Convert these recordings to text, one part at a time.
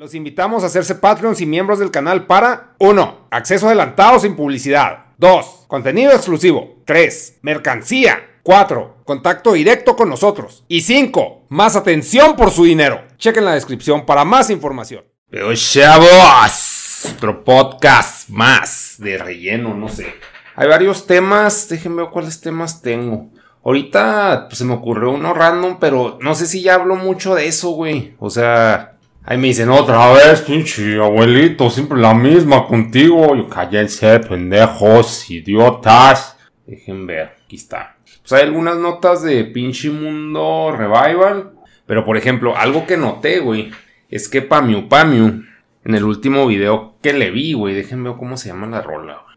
Los invitamos a hacerse Patreons y miembros del canal para 1. Acceso adelantado sin publicidad. 2. Contenido exclusivo. 3. Mercancía. 4. Contacto directo con nosotros. Y 5. Más atención por su dinero. Chequen la descripción para más información. Pero chavos, otro podcast más de relleno, no sé. Hay varios temas, déjenme ver cuáles temas tengo. Ahorita pues, se me ocurrió uno random, pero no sé si ya hablo mucho de eso, güey. O sea, ahí me dicen otra vez, pinche abuelito, siempre la misma contigo. Yo cállense, pendejos, idiotas. Dejen ver, aquí está. Pues hay algunas notas de pinche mundo revival. Pero por ejemplo, algo que noté, güey, es que Pamiu Pamiu, en el último video que le vi, güey, déjenme ver cómo se llama la rola, güey.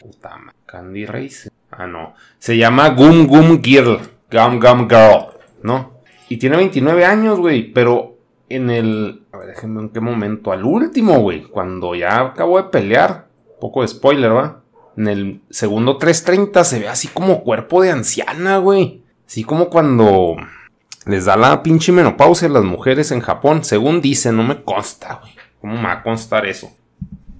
Puta madre. Candy Race. Ah, no. Se llama Gum Gum Girl. Gum Gum Girl, ¿no? Y tiene 29 años, güey. Pero en el. A ver, déjenme en qué momento. Al último, güey. Cuando ya acabó de pelear. Poco de spoiler, ¿va? En el segundo 330 se ve así como cuerpo de anciana, güey. Así como cuando les da la pinche menopausia a las mujeres en Japón. Según dicen, no me consta, güey. ¿Cómo me va a constar eso?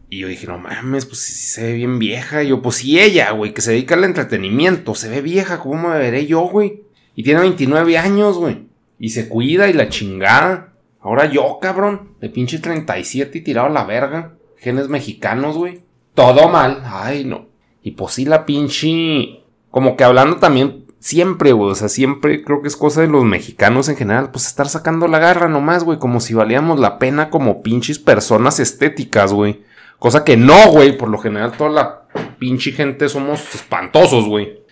Y yo dije, no mames, pues sí se ve bien vieja. Y yo, pues sí, ella, güey, que se dedica al entretenimiento, se ve vieja, ¿cómo me veré yo, güey? Y tiene 29 años, güey. Y se cuida y la chingada. Ahora yo, cabrón, de pinche 37 y tirado a la verga. Genes mexicanos, güey. Todo mal. Ay, no. Y pues sí, la pinche. Como que hablando también siempre, güey. O sea, siempre creo que es cosa de los mexicanos en general. Pues estar sacando la garra nomás, güey. Como si valíamos la pena como pinches personas estéticas, güey. Cosa que no, güey. Por lo general, toda la pinche gente somos espantosos, güey.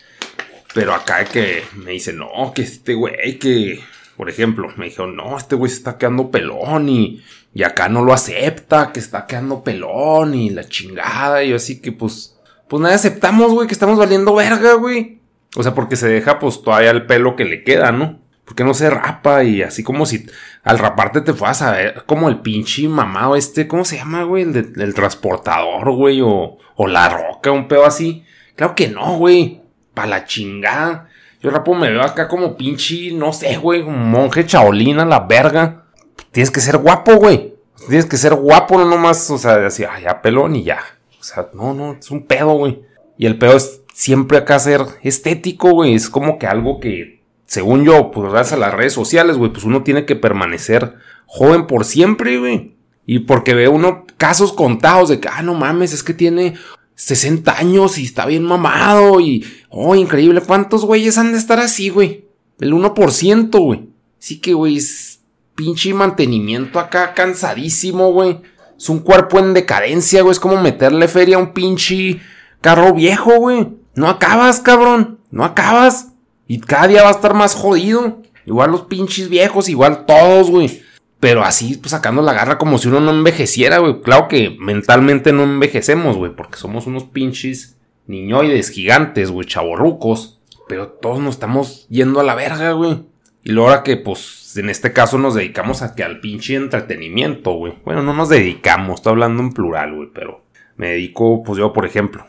Pero acá que me dice, no, que este güey, que. Por ejemplo, me dijeron, no, este güey se está quedando pelón y, y acá no lo acepta, que está quedando pelón y la chingada. Y yo así que, pues, pues nada, aceptamos, güey, que estamos valiendo verga, güey. O sea, porque se deja, pues, todavía el pelo que le queda, ¿no? Porque no se rapa y así como si al raparte te fueras a ver como el pinche mamado este, ¿cómo se llama, güey? El, transportador, güey, o, o la roca, un pedo así. Claro que no, güey. Pa' la chingada. Yo rapo me veo acá como pinche, no sé, güey, monje chaolina, la verga. Tienes que ser guapo, güey. Tienes que ser guapo, no nomás, o sea, así, ah, ya pelón y ya. O sea, no, no, es un pedo, güey. Y el pedo es siempre acá ser estético, güey. Es como que algo que, según yo, pues gracias a las redes sociales, güey, pues uno tiene que permanecer joven por siempre, güey. Y porque ve uno casos contados de que, ah, no mames, es que tiene 60 años y está bien mamado y, oh, increíble, ¿cuántos güeyes han de estar así, güey? El 1%, güey. Sí que, güey, es pinche mantenimiento acá cansadísimo, güey. Es un cuerpo en decadencia, güey. Es como meterle feria a un pinche carro viejo, güey. No acabas, cabrón. No acabas. Y cada día va a estar más jodido. Igual los pinches viejos, igual todos, güey. Pero así, pues sacando la garra como si uno no envejeciera, güey. Claro que mentalmente no envejecemos, güey. Porque somos unos pinches niñoides gigantes, güey, chavorrucos. Pero todos nos estamos yendo a la verga, güey. Y luego ahora que, pues, en este caso nos dedicamos a que al pinche entretenimiento, güey. Bueno, no nos dedicamos, estoy hablando en plural, güey. Pero me dedico, pues yo, por ejemplo,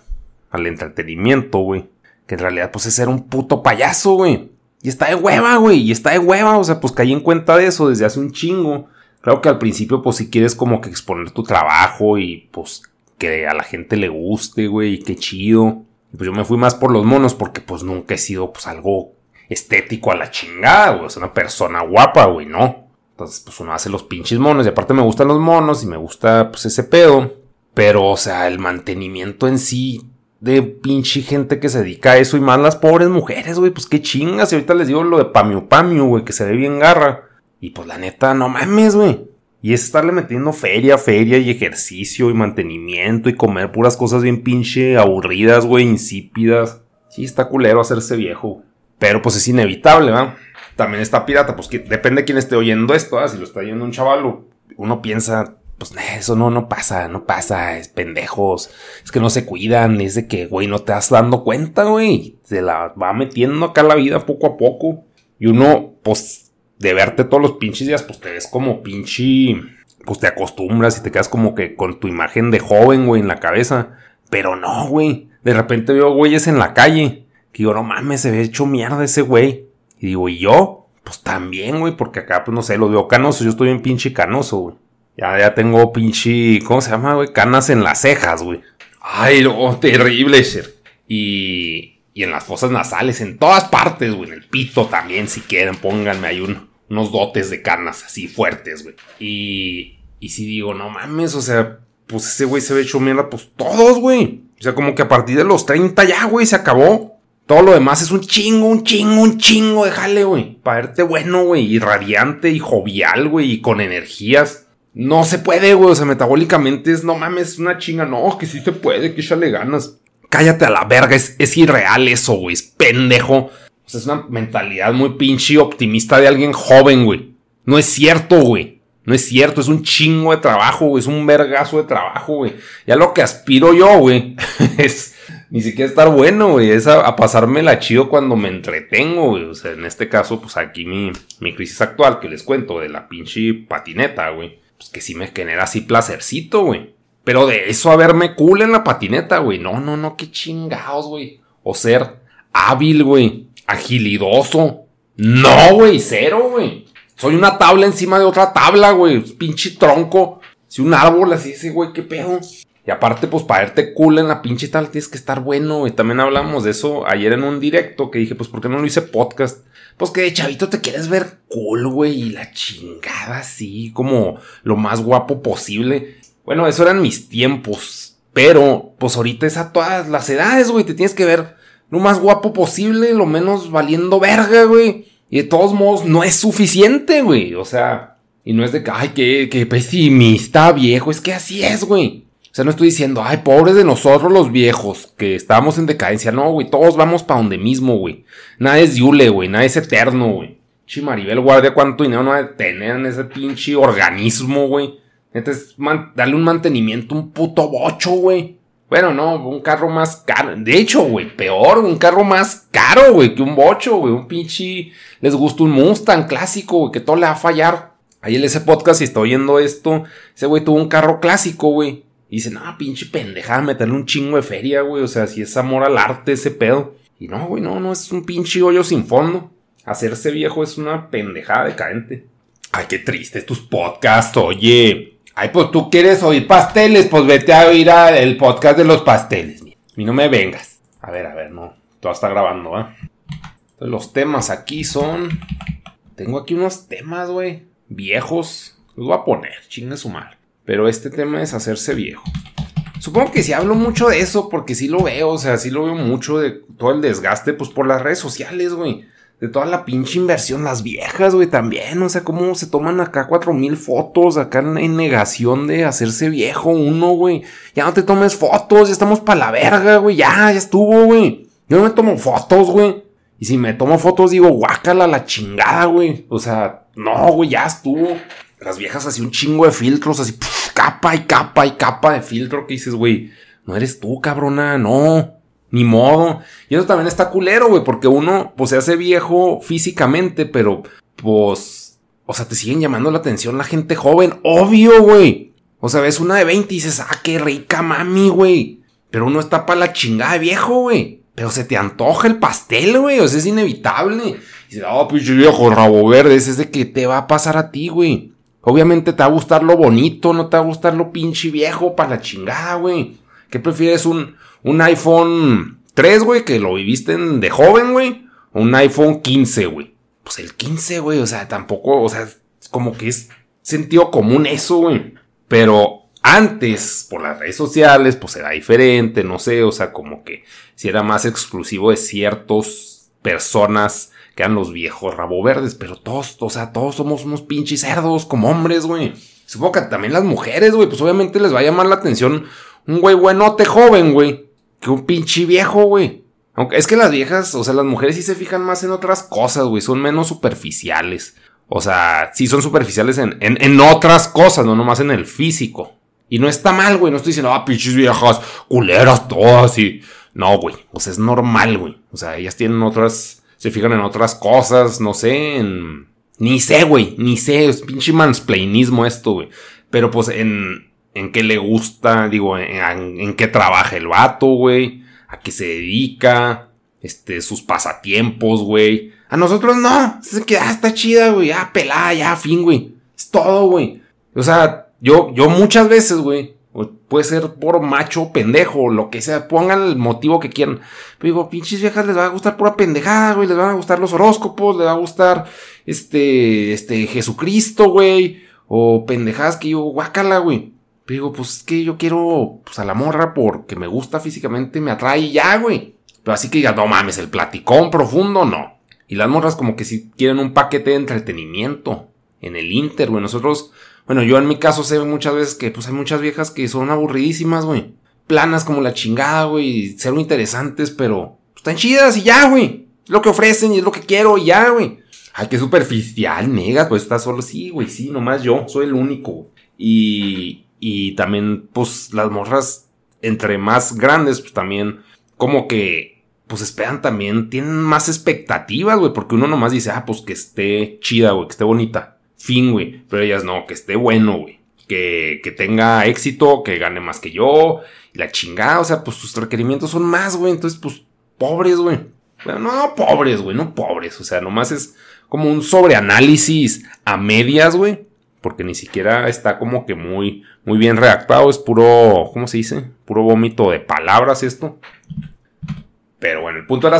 al entretenimiento, güey. Que en realidad, pues es ser un puto payaso, güey. Y está de hueva, güey. Y está de hueva. O sea, pues caí en cuenta de eso desde hace un chingo. Claro que al principio, pues si quieres como que exponer tu trabajo y pues que a la gente le guste, güey, y qué chido. Pues yo me fui más por los monos porque pues nunca he sido pues algo estético a la chingada, güey. O sea, una persona guapa, güey, no. Entonces, pues uno hace los pinches monos. Y aparte me gustan los monos y me gusta pues ese pedo. Pero, o sea, el mantenimiento en sí de pinche gente que se dedica a eso y más las pobres mujeres, güey, pues qué chingas. Y ahorita les digo lo de Pamiu Pamiu, güey, que se ve bien garra. Y pues la neta, no mames, güey. Y es estarle metiendo feria, feria y ejercicio y mantenimiento y comer puras cosas bien pinche aburridas, güey, insípidas. Sí, está culero hacerse viejo. Pero pues es inevitable, ¿va? También está pirata, pues que depende de quién esté oyendo esto, ¿ah? Si lo está oyendo un chaval, uno piensa, pues eso no, no pasa, no pasa, es pendejos, es que no se cuidan, es de que, güey, no te vas dando cuenta, güey, se la va metiendo acá la vida poco a poco. Y uno, pues, de verte todos los pinches días, pues te ves como pinche, pues te acostumbras y te quedas como que con tu imagen de joven, güey, en la cabeza. Pero no, güey, de repente veo güeyes en la calle, que digo, no mames, se ve hecho mierda ese güey. Y digo, ¿y yo? Pues también, güey, porque acá, pues no sé, lo veo canoso, yo estoy bien pinche canoso, güey. Ya, ya tengo pinche. ¿Cómo se llama, güey? Canas en las cejas, güey. Ay, no, terrible, ser. Y, y en las fosas nasales, en todas partes, güey. En el pito también, si quieren, pónganme ahí unos dotes de canas así fuertes, güey. Y, y si digo, no mames, o sea, pues ese güey se ve hecho mierda, pues todos, güey. O sea, como que a partir de los 30 ya, güey, se acabó. Todo lo demás es un chingo, un chingo, un chingo de jale, güey. Para verte bueno, güey, y radiante y jovial, güey, y con energías. No se puede, güey. O sea, metabólicamente es, no mames, una chinga. No, que sí se puede, que échale ganas. Cállate a la verga, es, es irreal eso, güey. Es pendejo. O sea, es una mentalidad muy pinche optimista de alguien joven, güey. No es cierto, güey. No es cierto, es un chingo de trabajo, güey. Es un vergazo de trabajo, güey. Ya lo que aspiro yo, güey, es ni siquiera estar bueno, güey. Es a, pasarme la chido cuando me entretengo, güey. O sea, en este caso, pues aquí mi, mi crisis actual que les cuento de la pinche patineta, güey pues que sí me genera así placercito, güey. Pero de eso a verme cool en la patineta, güey. No, no, no, qué chingados, güey. O ser hábil, güey. Agilidoso. No, güey, cero, güey. Soy una tabla encima de otra tabla, güey. Pinche tronco. Si un árbol así, ese, güey, qué pedo. Y aparte, pues para verte cool en la pinche tal tienes que estar bueno. Y también hablamos de eso ayer en un directo que dije, pues, ¿por qué no lo hice podcast? Pues que de chavito te quieres ver cool, güey, y la chingada así, como lo más guapo posible. Bueno, eso eran mis tiempos. Pero, pues ahorita es a todas las edades, güey. Te tienes que ver lo más guapo posible, lo menos valiendo verga, güey. Y de todos modos, no es suficiente, güey. O sea, y no es de que, ay, qué, qué pesimista, viejo. Es que así es, güey. O sea, no estoy diciendo, ay, pobres de nosotros los viejos, que estamos en decadencia. No, güey, todos vamos para donde mismo, güey. Nada es Yule, güey, nada es eterno, güey. Chimaribel Guardia, cuánto dinero no va a tener en ese pinche organismo, güey. Entonces, darle un mantenimiento, un puto bocho, güey. Bueno, no, un carro más caro. De hecho, güey, peor, un carro más caro, güey, que un bocho, güey. Un pinche. Les gusta un Mustang clásico, güey, que todo le va a fallar. Ahí en ese podcast, si está oyendo esto, ese güey tuvo un carro clásico, güey. Y dice, no, pinche pendejada, meterle un chingo de feria, güey. O sea, si es amor al arte ese pedo. Y no, güey, no, no es un pinche hoyo sin fondo. Hacerse viejo es una pendejada decadente. Ay, qué triste tus podcasts, oye. Ay, pues tú quieres oír pasteles, pues vete a oír el podcast de los pasteles. A mí no me vengas. A ver, a ver, no. Todo está grabando, ¿eh? Entonces, los temas aquí son. Tengo aquí unos temas, güey. Viejos. Los voy a poner, chingue su mal. Pero este tema es hacerse viejo. Supongo que sí hablo mucho de eso porque sí lo veo, o sea, sí lo veo mucho de todo el desgaste, pues por las redes sociales, güey. De toda la pinche inversión, las viejas, güey, también, o sea, cómo se toman acá cuatro mil fotos, acá en negación de hacerse viejo uno, güey. Ya no te tomes fotos, ya estamos pa' la verga, güey, ya, ya estuvo, güey. Yo no me tomo fotos, güey. Y si me tomo fotos, digo, guácala la chingada, güey. O sea, no, güey, ya estuvo las viejas así un chingo de filtros, así capa y capa y capa de filtro que dices, güey, no eres tú, cabrona, no, ni modo. Y eso también está culero, güey, porque uno, pues se hace viejo físicamente, pero, pues, o sea, te siguen llamando la atención la gente joven, obvio, güey. O sea, ves una de 20 y dices, ah, qué rica mami, güey. Pero uno está para la chingada de viejo, güey. pero se te antoja el pastel, güey, o sea, es inevitable. Y dices, oh, pinche viejo, rabo verde, es de que te va a pasar a ti, güey. Obviamente te va a gustar lo bonito, no te va a gustar lo pinche viejo para la chingada, güey. ¿Qué prefieres? ¿Un, un iPhone 3, güey, que lo viviste de joven, güey? ¿O un iPhone 15, güey? Pues el 15, güey, o sea, tampoco, o sea, como que es sentido común eso, güey. Pero antes, por las redes sociales, pues era diferente, no sé, o sea, como que si era más exclusivo de ciertas personas que eran los viejos rabo verdes, pero todos, o sea, todos somos unos pinches cerdos como hombres, güey. Supongo que también las mujeres, güey, pues obviamente les va a llamar la atención un güey buenote joven, güey, que un pinche viejo, güey. Aunque es que las viejas, o sea, las mujeres sí se fijan más en otras cosas, güey, son menos superficiales. O sea, sí son superficiales en, en, en otras cosas, no nomás en el físico. Y no está mal, güey. No estoy diciendo, ah, pinches viejas, culeras todas y. No, güey. O sea, es normal, güey. O sea, ellas tienen otras. Se fijan en otras cosas, no sé, en. Ni sé, güey. Ni sé. Es pinche mansplainismo esto, güey. Pero pues en. En qué le gusta, digo, en, qué trabaja el vato, güey. A qué se dedica. Este, sus pasatiempos, güey. A nosotros no. Se queda, ah, está chida, güey. Ya pelada, ya, fin, güey. Es todo, güey. O sea, yo, yo muchas veces, güey, puede ser por macho, pendejo, lo que sea, pongan el motivo que quieran. Pero digo, pinches viejas les va a gustar pura pendejada, güey, les van a gustar los horóscopos, les va a gustar este, este, Jesucristo, güey, o pendejadas que yo, guácala, güey. Pero digo, pues es que yo quiero, pues a la morra porque me gusta físicamente, me atrae ya, güey. Pero así que digas, no mames, el platicón profundo, no. Y las morras como que si quieren un paquete de entretenimiento en el Inter, güey. Nosotros, bueno, yo en mi caso sé muchas veces que pues hay muchas viejas que son aburridísimas, güey. Planas como la chingada, güey. Cero interesantes, pero pues, están chidas y ya, güey. Lo que ofrecen y es lo que quiero y ya, güey. Ay, qué superficial, negas, pues está solo. Sí, güey, sí, nomás yo, soy el único. Y, y también, pues las morras, entre más grandes, pues también, como que, pues esperan también, tienen más expectativas, güey, porque uno nomás dice, ah, pues que esté chida, güey, que esté bonita fin, güey. Pero ellas no, que esté bueno, güey. Que, que tenga éxito, que gane más que yo. La chingada, o sea, pues sus requerimientos son más, güey. Entonces, pues, pobres, güey. Bueno, no, pobres, güey, no pobres. O sea, nomás es como un sobreanálisis a medias, güey. Porque ni siquiera está como que muy, muy bien redactado. Es puro, ¿cómo se dice? Puro vómito de palabras esto. Pero bueno, el punto era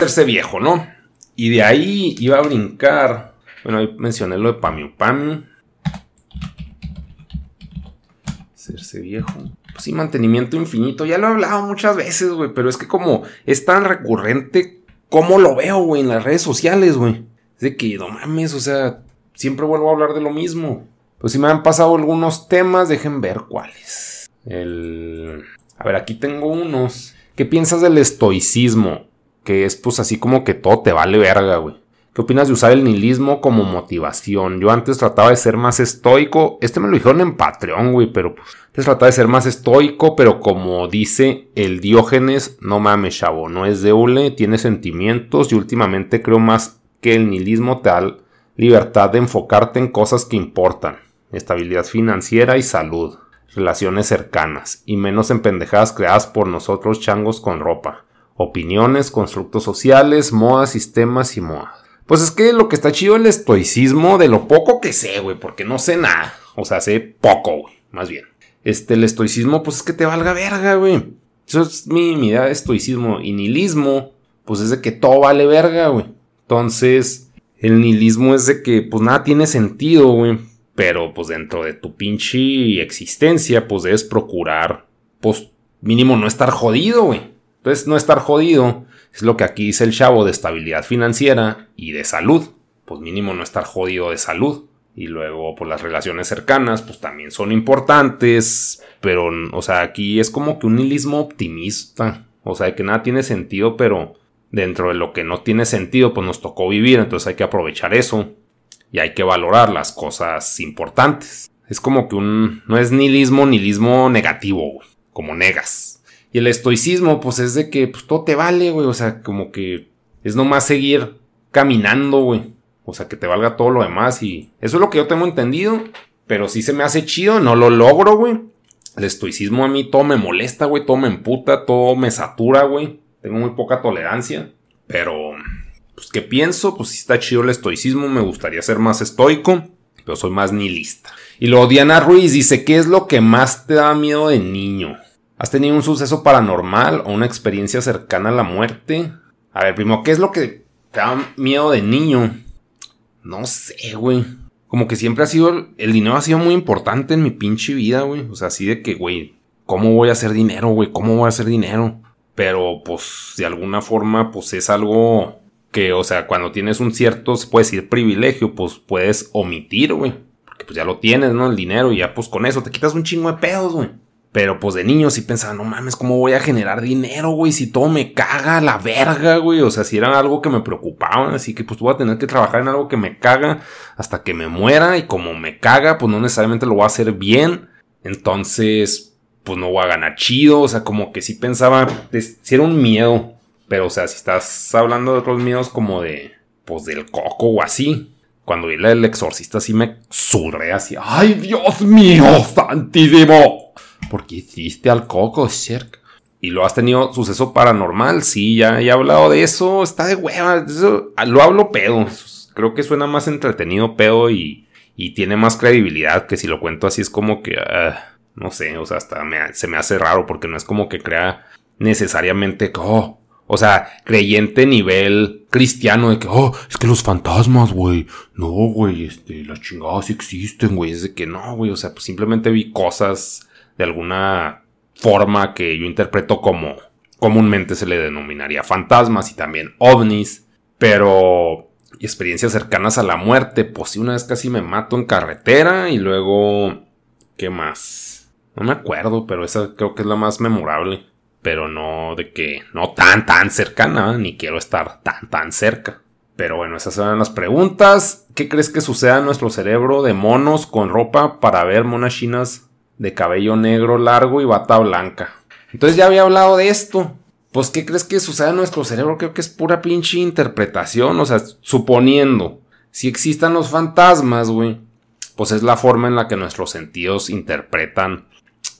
Hacerse viejo, ¿no? Y de ahí iba a brincar. Bueno, ahí mencioné lo de Pamiu Pamiu. Hacerse viejo. Pues sí, mantenimiento infinito. Ya lo he hablado muchas veces, güey. Pero es que como es tan recurrente, ¿cómo lo veo, güey? En las redes sociales, güey. Es de que, no mames, o sea, siempre vuelvo a hablar de lo mismo. Pues si me han pasado algunos temas, dejen ver cuáles. El... A ver, aquí tengo unos. ¿Qué piensas del estoicismo? Que es pues así como que todo te vale verga, güey. ¿Qué opinas de usar el nihilismo como motivación? Yo antes trataba de ser más estoico. Este me lo dijeron en Patreon, güey, pero pues, antes trataba de ser más estoico, pero como dice el Diógenes, no mames, chavo, no es deule, tiene sentimientos y últimamente creo más que el nihilismo te da libertad de enfocarte en cosas que importan, estabilidad financiera y salud relaciones cercanas, y menos en pendejadas creadas por nosotros changos con ropa. Opiniones, constructos sociales, modas, sistemas y modas. Pues es que lo que está chido el estoicismo de lo poco que sé, güey, porque no sé nada. O sea, sé poco, güey, más bien. Este, el estoicismo, pues es que te valga verga, güey. Eso es mi idea de estoicismo. Y nihilismo, pues es de que todo vale verga, güey. Entonces, el nihilismo es de que, pues nada tiene sentido, güey. Pero, pues dentro de tu pinche existencia, pues debes procurar, pues mínimo no estar jodido, güey. Entonces, no estar jodido es lo que aquí dice el chavo de estabilidad financiera y de salud. Pues mínimo no estar jodido de salud. Y luego, pues las relaciones cercanas, pues también son importantes. Pero, o sea, aquí es como que un nihilismo optimista. O sea, que nada tiene sentido, pero dentro de lo que no tiene sentido, pues nos tocó vivir. Entonces hay que aprovechar eso. Y hay que valorar las cosas importantes. Es como que un. No es nihilismo, nihilismo negativo, Como negas. Y el estoicismo, pues es de que pues, todo te vale, güey. O sea, como que es nomás seguir caminando, güey. O sea, que te valga todo lo demás. Y eso es lo que yo tengo entendido. Pero sí se me hace chido, no lo logro, güey. El estoicismo a mí todo me molesta, güey. Todo me emputa, todo me satura, güey. Tengo muy poca tolerancia. Pero, pues, ¿qué pienso? Pues sí está chido el estoicismo. Me gustaría ser más estoico. Pero soy más nihilista. Y luego Diana Ruiz dice: ¿Qué es lo que más te da miedo de niño? ¿Has tenido un suceso paranormal o una experiencia cercana a la muerte? A ver, primo, ¿qué es lo que te da miedo de niño? No sé, güey. Como que siempre ha sido. El dinero ha sido muy importante en mi pinche vida, güey. O sea, así de que, güey, ¿cómo voy a hacer dinero, güey? ¿Cómo voy a hacer dinero? Pero, pues, de alguna forma, pues es algo que, o sea, cuando tienes un cierto, se puede decir privilegio, pues puedes omitir, güey. Porque pues ya lo tienes, ¿no? El dinero y ya, pues con eso te quitas un chingo de pedos, güey. Pero pues de niño sí pensaba, no mames, ¿cómo voy a generar dinero, güey? Si todo me caga la verga, güey. O sea, si era algo que me preocupaba. Así que pues voy a tener que trabajar en algo que me caga hasta que me muera. Y como me caga, pues no necesariamente lo voy a hacer bien. Entonces, pues no voy a ganar chido. O sea, como que sí pensaba, si era un miedo. Pero, o sea, si estás hablando de otros miedos como de, pues del coco o así. Cuando vi el exorcista sí me surré así. ¡Ay, Dios mío, santísimo! Porque hiciste al coco, cerca. Y lo has tenido suceso paranormal, sí, ya, he hablado de eso, está de hueva, ah, lo hablo pedo. Creo que suena más entretenido pedo y, y tiene más credibilidad que si lo cuento así es como que, ah, no sé, o sea, hasta se me hace raro porque no es como que crea necesariamente oh, o sea, creyente nivel cristiano de que, oh, es que los fantasmas, güey, no, güey, este, las chingadas existen, güey, es de que no, güey, o sea, pues simplemente vi cosas de alguna forma que yo interpreto como comúnmente se le denominaría fantasmas y también ovnis, pero experiencias cercanas a la muerte, pues sí, una vez casi me mato en carretera y luego, ¿qué más? No me acuerdo, pero esa creo que es la más memorable, pero no de que no tan tan cercana, ni quiero estar tan tan cerca. Pero bueno, esas eran las preguntas. ¿Qué crees que suceda en nuestro cerebro de monos con ropa para ver monas chinas de cabello negro largo y bata blanca. Entonces ya había hablado de esto. Pues, ¿qué crees que sucede en nuestro cerebro? Creo que es pura pinche interpretación. O sea, suponiendo, si existan los fantasmas, güey, pues es la forma en la que nuestros sentidos interpretan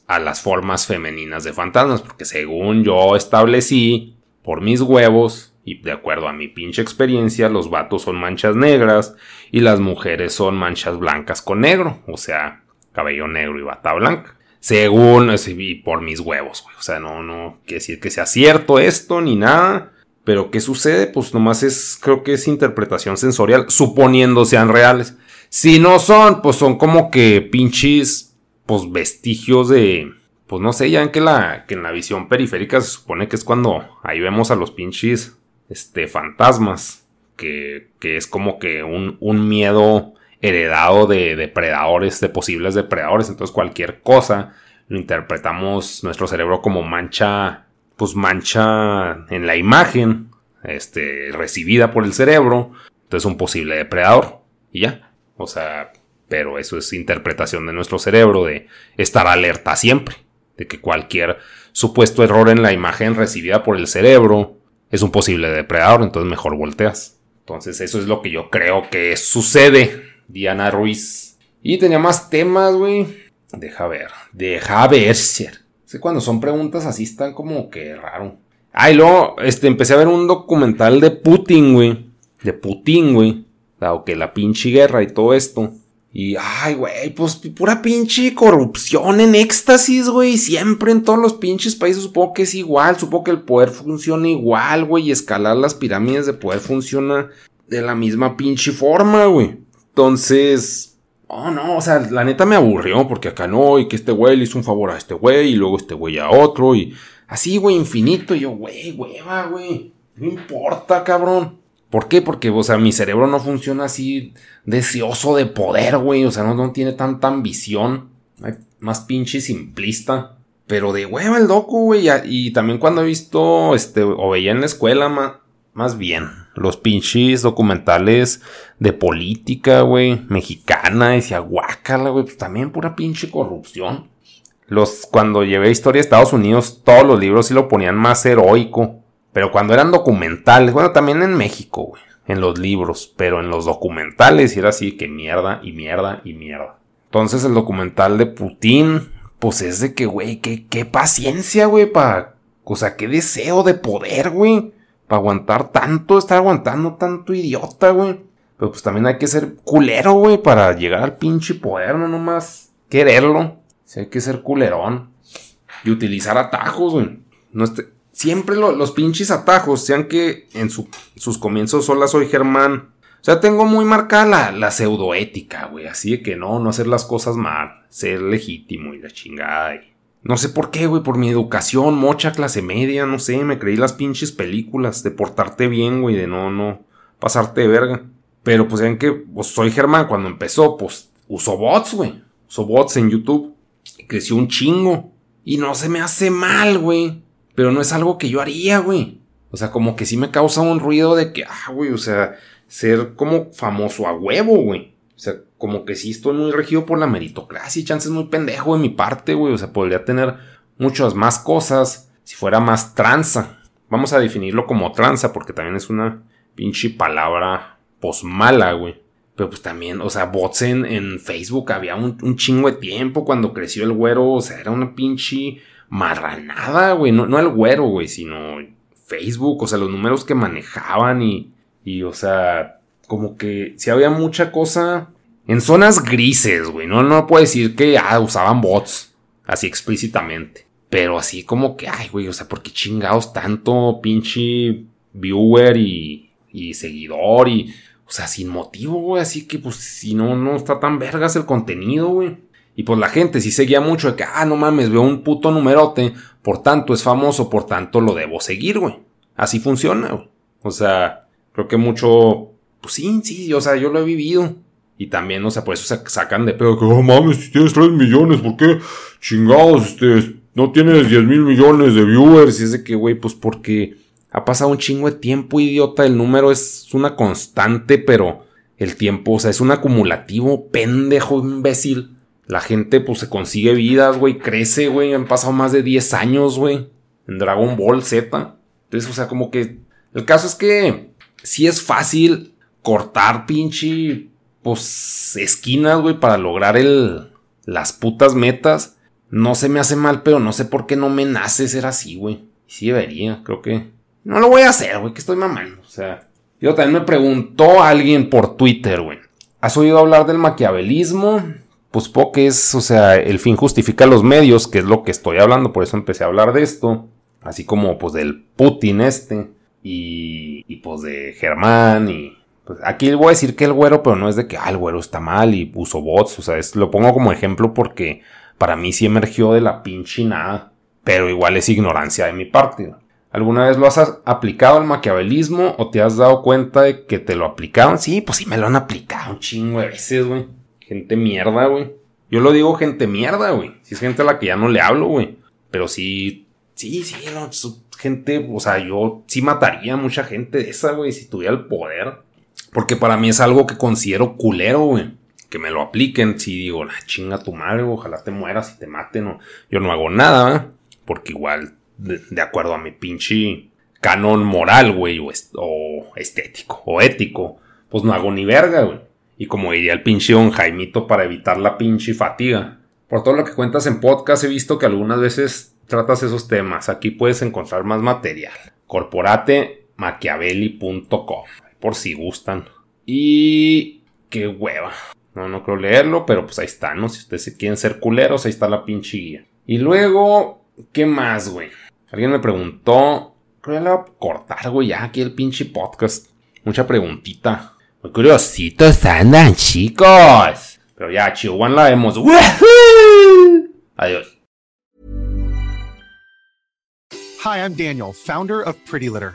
a las formas femeninas de fantasmas. Porque según yo establecí, por mis huevos, y de acuerdo a mi pinche experiencia, los vatos son manchas negras y las mujeres son manchas blancas con negro. O sea, cabello negro y bata blanca. Según, y por mis huevos, güey. O sea, no, no quiere decir que sea cierto esto ni nada. Pero ¿qué sucede? Pues nomás es, creo que es interpretación sensorial, suponiendo sean reales. Si no son, pues son como que pinches, pues vestigios de, pues no sé, ya en que, la, que en la visión periférica se supone que es cuando ahí vemos a los pinches, este, fantasmas. Que, que es como que un, un miedo heredado de depredadores, de posibles depredadores. Entonces cualquier cosa lo interpretamos nuestro cerebro como mancha, pues mancha en la imagen, este, recibida por el cerebro. Entonces un posible depredador. Y ya. O sea, pero eso es interpretación de nuestro cerebro de estar alerta siempre. De que cualquier supuesto error en la imagen recibida por el cerebro es un posible depredador, entonces mejor volteas. Entonces eso es lo que yo creo que sucede Diana Ruiz. Y tenía más temas, güey. Deja ver. Deja ver, ser. Sé cuando son preguntas así están como que raro. Ah, luego este, empecé a ver un documental de Putin, güey. De Putin, güey. Dado que la pinche guerra y todo esto. Y, ay, güey, pues pura pinche corrupción en éxtasis, güey. Siempre en todos los pinches países supongo que es igual. Supongo que el poder funciona igual, güey. Y escalar las pirámides de poder funciona de la misma pinche forma, güey. Entonces, oh, no, o sea, la neta me aburrió porque acá no, y que este güey le hizo un favor a este güey, y luego este güey a otro, y así, güey, infinito. Y yo, güey, hueva, güey. No importa, cabrón. ¿Por qué? Porque, o sea, mi cerebro no funciona así deseoso de poder, güey. O sea, no, no tiene tanta ambición. Más pinche simplista. Pero de hueva el docu, güey. Y también cuando he visto, este, o veía en la escuela, más bien, los pinches documentales de política, güey, mexicana, decía, guácala, güey, pues también pura pinche corrupción. Los, cuando llevé historia de Estados Unidos, todos los libros sí lo ponían más heroico. Pero cuando eran documentales, bueno, también en México, güey, en los libros, pero en los documentales era así que mierda y mierda y mierda. Entonces el documental de Putin, pues es de que, güey, qué, qué paciencia, güey, para... O sea, qué deseo de poder, güey. Para aguantar tanto, estar aguantando tanto idiota, güey. Pero pues también hay que ser culero, güey, para llegar al pinche poder, no nomás quererlo. Si hay que ser culerón. Y utilizar atajos, güey. No este, siempre los pinches atajos, sean que en sus comienzos sola soy Germán. O sea, tengo muy marcada la, la pseudoética, güey. Así de que no, no hacer las cosas mal. Ser legítimo y la chingada. Y... No sé por qué, güey. Por mi educación, mocha clase media, no sé. Me creí las pinches películas de portarte bien, güey. De no, no pasarte de verga. Pero pues ven que pues, soy Germán. Cuando empezó, pues usó bots, güey. Usó bots en YouTube. Y creció un chingo. Y no se me hace mal, güey. Pero no es algo que yo haría, güey. O sea, como que sí me causa un ruido de que, ah, güey, o sea, ser como famoso a huevo, güey. O sea, como que sí estoy muy regido por la meritocracia y chances muy pendejo de mi parte, güey. O sea, podría tener muchas más cosas si fuera más tranza. Vamos a definirlo como tranza porque también es una pinche palabra pues mala, güey. Pero pues también, o sea, bots en, Facebook había un, un, chingo de tiempo cuando creció el güero. O sea, era una pinche marranada, güey. No, no el güero, güey, sino Facebook, o sea, los números que manejaban y, y o sea, como que si había mucha cosa en zonas grises, güey. No, no puedo decir que ah, usaban bots así explícitamente. Pero así como que, ay, güey, o sea, ¿por qué chingados tanto pinche viewer y, y seguidor y, o sea, sin motivo, güey? Así que, pues, si no, no está tan vergas el contenido, güey. Y pues la gente sí seguía mucho de que, ah, no mames, veo un puto numerote, por tanto es famoso, por tanto lo debo seguir, güey. Así funciona, güey. O sea, creo que mucho, pues sí, sí, o sea, yo lo he vivido. Y también, o sea, por eso sacan de pedo que, oh mames, si tienes 3 millones, ¿por qué chingados, este, no tienes 10 mil millones de viewers? Y es de que, güey, pues porque ha pasado un chingo de tiempo, idiota. El número es una constante, pero el tiempo, o sea, es un acumulativo, pendejo, imbécil. La gente pues se consigue vidas, güey, crece, güey. Han pasado más de 10 años, güey. En Dragon Ball Z. Entonces, o sea, como que... El caso es que sí es fácil cortar pinche... Pues esquinas, güey, para lograr el... Las putas metas. No se me hace mal, pero no sé por qué no me nace ser así, güey. Sí debería, creo que... No lo voy a hacer, güey, que estoy mamando. O sea... Yo también me preguntó alguien por Twitter, güey. ¿Has oído hablar del maquiavelismo? pues poco es, o sea, el fin justifica los medios, que es lo que estoy hablando, por eso empecé a hablar de esto, así como pues del Putin este, y, y pues de Germán, y pues aquí voy a decir que el güero, pero no es de que, ah, el güero está mal y puso bots, o sea, es, lo pongo como ejemplo porque para mí sí emergió de la pinche nada, pero igual es ignorancia de mi parte. ¿Alguna vez lo has aplicado al maquiavelismo o te has dado cuenta de que te lo aplicaban? Sí, pues sí me lo han aplicado un chingo de veces, güey. Gente mierda, güey. Yo lo digo gente mierda, güey. Si es gente a la que ya no le hablo, güey. Pero sí, sí, sí, no, gente, o sea, yo sí mataría a mucha gente de esa, güey, si tuviera el poder. Porque para mí es algo que considero culero, güey. Que me lo apliquen. Si digo, la chinga tu madre, ojalá te mueras y te maten. O, yo no hago nada, ¿eh? Porque igual, de, acuerdo a mi pinche canon moral, güey, o, o estético, o ético, pues no hago ni verga, güey. Y como diría el pinche don Jaimito para evitar la pinche fatiga. Por todo lo que cuentas en podcast he visto que algunas veces tratas esos temas. Aquí puedes encontrar más material. Corporatemachiavelli.com por si gustan. Y qué hueva. No, no creo leerlo, pero pues ahí está, ¿no? Si ustedes quieren ser culeros, ahí está la pinche guía. Y luego, ¿qué más, güey? Alguien me preguntó, creo que le voy a cortar, güey, ya aquí el pinche podcast. Mucha preguntita. Muy curiositos andan, chicos. Pero ya, Chihuahua la vemos. Adiós. Hi, I'm Daniel, founder of Pretty Litter.